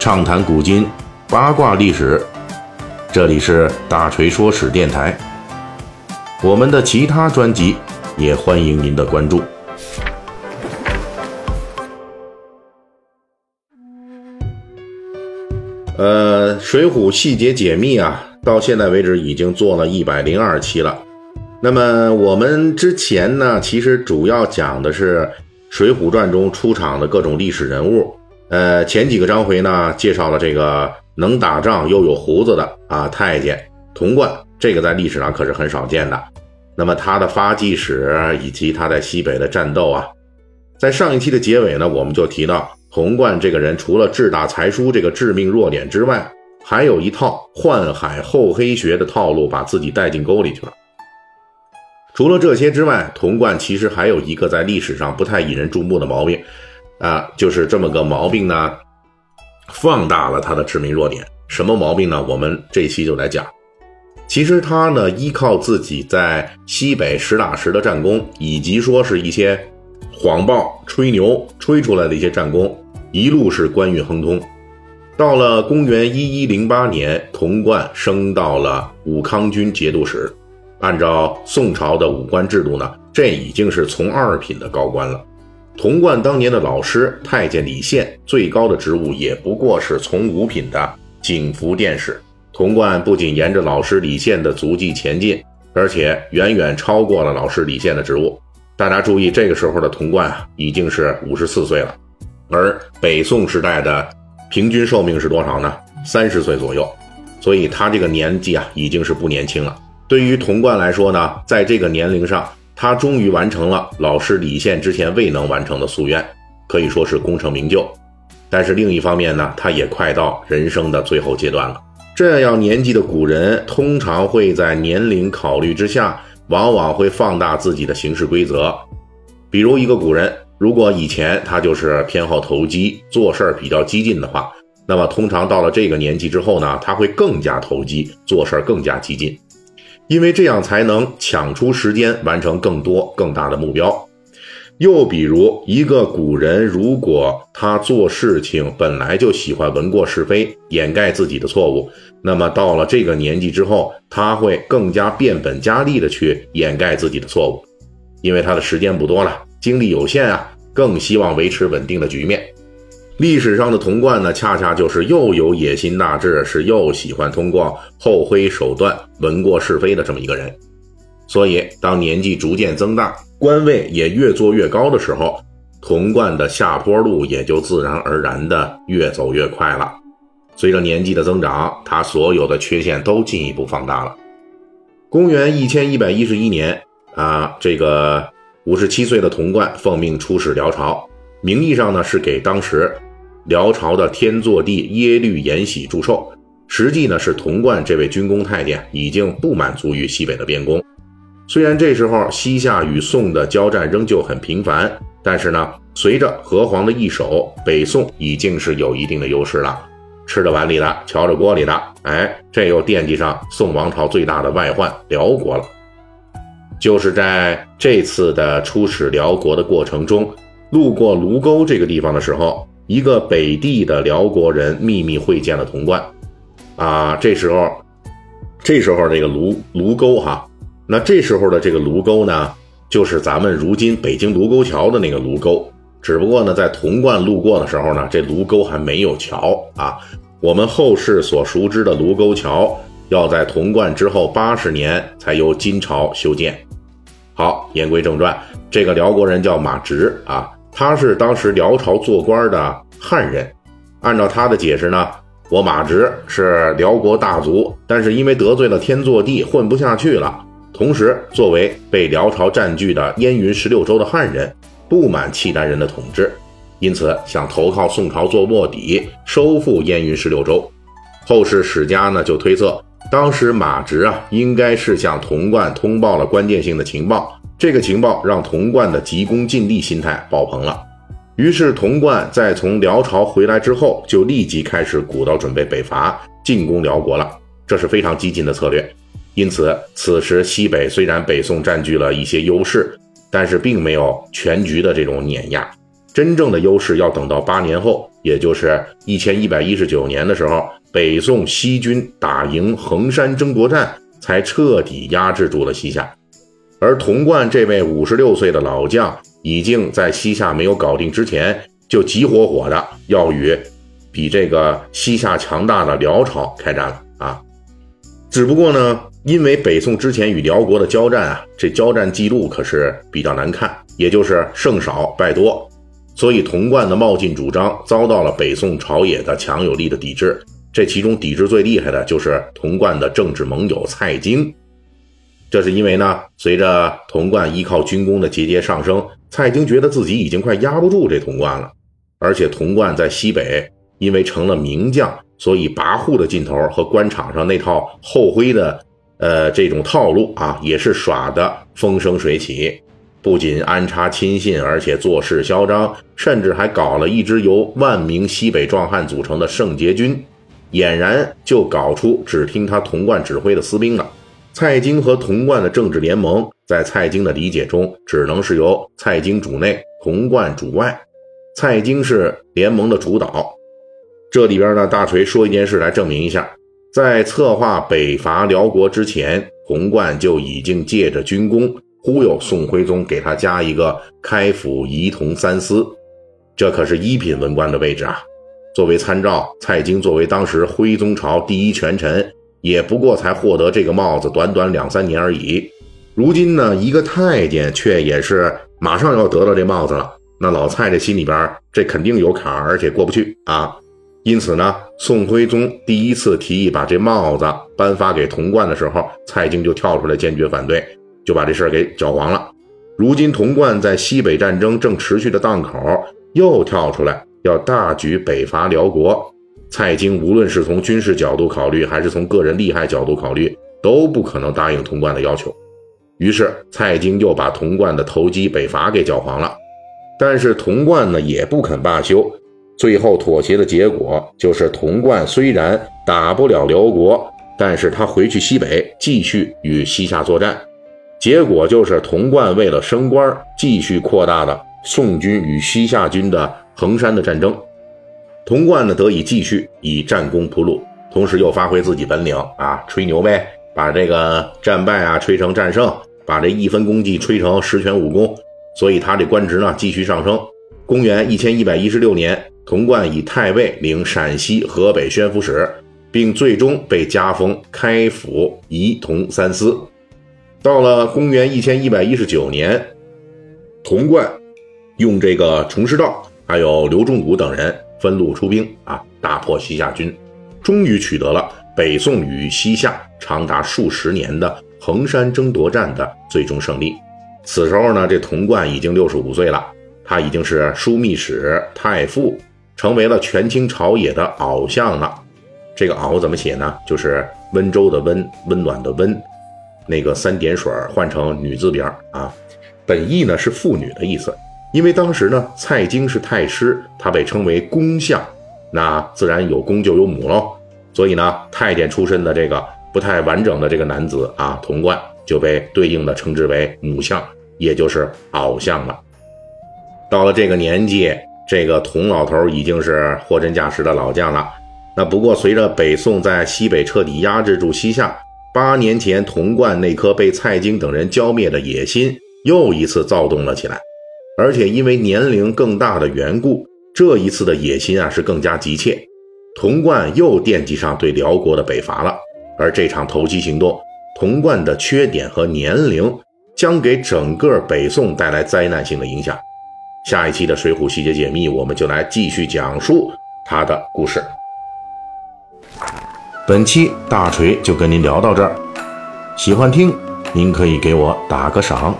畅谈古今，八卦历史。这里是大锤说史电台。我们的其他专辑也欢迎您的关注。呃，《水浒细节解密》啊，到现在为止已经做了一百零二期了。那么我们之前呢，其实主要讲的是《水浒传》中出场的各种历史人物。呃，前几个章回呢，介绍了这个能打仗又有胡子的啊太监童贯，这个在历史上可是很少见的。那么他的发迹史以及他在西北的战斗啊，在上一期的结尾呢，我们就提到。童贯这个人，除了智大才疏这个致命弱点之外，还有一套宦海厚黑学的套路，把自己带进沟里去了。除了这些之外，童贯其实还有一个在历史上不太引人注目的毛病，啊，就是这么个毛病呢，放大了他的致命弱点。什么毛病呢？我们这期就来讲。其实他呢，依靠自己在西北实打实的战功，以及说是一些。谎报、吹牛、吹出来的一些战功，一路是官运亨通。到了公元一一零八年，童贯升到了武康军节度使。按照宋朝的武官制度呢，这已经是从二品的高官了。童贯当年的老师太监李宪，最高的职务也不过是从五品的景福殿使。童贯不仅沿着老师李宪的足迹前进，而且远远超过了老师李宪的职务。大家注意，这个时候的童贯啊，已经是五十四岁了，而北宋时代的平均寿命是多少呢？三十岁左右，所以他这个年纪啊，已经是不年轻了。对于童贯来说呢，在这个年龄上，他终于完成了老师李宪之前未能完成的夙愿，可以说是功成名就。但是另一方面呢，他也快到人生的最后阶段了。这样年纪的古人，通常会在年龄考虑之下。往往会放大自己的行事规则，比如一个古人，如果以前他就是偏好投机，做事儿比较激进的话，那么通常到了这个年纪之后呢，他会更加投机，做事儿更加激进，因为这样才能抢出时间完成更多更大的目标。又比如一个古人，如果他做事情本来就喜欢闻过是非，掩盖自己的错误，那么到了这个年纪之后，他会更加变本加厉的去掩盖自己的错误，因为他的时间不多了，精力有限啊，更希望维持稳定的局面。历史上的童贯呢，恰恰就是又有野心大志，是又喜欢通过厚黑手段闻过是非的这么一个人。所以，当年纪逐渐增大，官位也越做越高的时候，童贯的下坡路也就自然而然的越走越快了。随着年纪的增长，他所有的缺陷都进一步放大了。公元一千一百一十一年，啊，这个五十七岁的童贯奉命出使辽朝，名义上呢是给当时辽朝的天祚帝耶律延禧祝寿，实际呢是童贯这位军功太监已经不满足于西北的边功。虽然这时候西夏与宋的交战仍旧很频繁，但是呢，随着河湟的易手，北宋已经是有一定的优势了。吃着碗里的，瞧着锅里的，哎，这又惦记上宋王朝最大的外患辽国了。就是在这次的出使辽国的过程中，路过卢沟这个地方的时候，一个北地的辽国人秘密会见了童贯。啊，这时候，这时候这个卢卢沟哈。那这时候的这个卢沟呢，就是咱们如今北京卢沟桥的那个卢沟，只不过呢，在童贯路过的时候呢，这卢沟还没有桥啊。我们后世所熟知的卢沟桥，要在童贯之后八十年才由金朝修建。好，言归正传，这个辽国人叫马直啊，他是当时辽朝做官的汉人。按照他的解释呢，我马直是辽国大族，但是因为得罪了天祚帝，混不下去了。同时，作为被辽朝占据的燕云十六州的汉人，不满契丹人的统治，因此想投靠宋朝做卧底，收复燕云十六州。后世史家呢就推测，当时马直啊应该是向童贯通报了关键性的情报，这个情报让童贯的急功近利心态爆棚了。于是，童贯在从辽朝回来之后，就立即开始鼓捣准备北伐，进攻辽国了。这是非常激进的策略。因此，此时西北虽然北宋占据了一些优势，但是并没有全局的这种碾压。真正的优势要等到八年后，也就是一千一百一十九年的时候，北宋西军打赢衡山争夺战，才彻底压制住了西夏。而童贯这位五十六岁的老将，已经在西夏没有搞定之前，就急火火的要与比这个西夏强大的辽朝开战了啊！只不过呢，因为北宋之前与辽国的交战啊，这交战记录可是比较难看，也就是胜少败多。所以，童贯的冒进主张遭到了北宋朝野的强有力的抵制。这其中抵制最厉害的就是童贯的政治盟友蔡京。这是因为呢，随着童贯依靠军功的节节上升，蔡京觉得自己已经快压不住这童贯了。而且，童贯在西北因为成了名将，所以跋扈的劲头和官场上那套厚灰的呃这种套路啊，也是耍的风生水起。不仅安插亲信，而且做事嚣张，甚至还搞了一支由万名西北壮汉组成的圣洁军，俨然就搞出只听他童贯指挥的私兵了。蔡京和童贯的政治联盟，在蔡京的理解中，只能是由蔡京主内，童贯主外。蔡京是联盟的主导。这里边呢，大锤说一件事来证明一下：在策划北伐辽国之前，童贯就已经借着军功。忽悠宋徽宗给他加一个开府仪同三司，这可是一品文官的位置啊。作为参照，蔡京作为当时徽宗朝第一权臣，也不过才获得这个帽子短短两三年而已。如今呢，一个太监却也是马上要得到这帽子了。那老蔡这心里边这肯定有坎儿，而且过不去啊。因此呢，宋徽宗第一次提议把这帽子颁发给童贯的时候，蔡京就跳出来坚决反对。就把这事儿给搅黄了。如今童贯在西北战争正持续的档口，又跳出来要大举北伐辽国。蔡京无论是从军事角度考虑，还是从个人利害角度考虑，都不可能答应童贯的要求。于是蔡京又把童贯的投机北伐给搅黄了。但是童贯呢也不肯罢休，最后妥协的结果就是童贯虽然打不了辽国，但是他回去西北继续与西夏作战。结果就是童贯为了升官，继续扩大了宋军与西夏军的衡山的战争。童贯呢得以继续以战功铺路，同时又发挥自己本领啊，吹牛呗，把这个战败啊吹成战胜，把这一分功绩吹成十全武功。所以他这官职呢继续上升。公元一千一百一十六年，童贯以太尉领陕西、河北宣抚使，并最终被加封开府仪同三司。到了公元一千一百一十九年，童贯用这个崇师道还有刘仲古等人分路出兵啊，大破西夏军，终于取得了北宋与西夏长达数十年的衡山争夺战的最终胜利。此时候呢，这童贯已经六十五岁了，他已经是枢密使、太傅，成为了权倾朝野的鳌相了。这个敖怎么写呢？就是温州的温，温暖的温。那个三点水换成女字边啊，本意呢是妇女的意思。因为当时呢，蔡京是太师，他被称为公相，那自然有公就有母喽。所以呢，太监出身的这个不太完整的这个男子啊，童贯就被对应的称之为母相，也就是鳌相了。到了这个年纪，这个童老头已经是货真价实的老将了。那不过随着北宋在西北彻底压制住西夏。八年前，童贯那颗被蔡京等人浇灭的野心又一次躁动了起来，而且因为年龄更大的缘故，这一次的野心啊是更加急切。童贯又惦记上对辽国的北伐了，而这场投机行动，童贯的缺点和年龄将给整个北宋带来灾难性的影响。下一期的《水浒细节解密》，我们就来继续讲述他的故事。本期大锤就跟您聊到这儿，喜欢听您可以给我打个赏。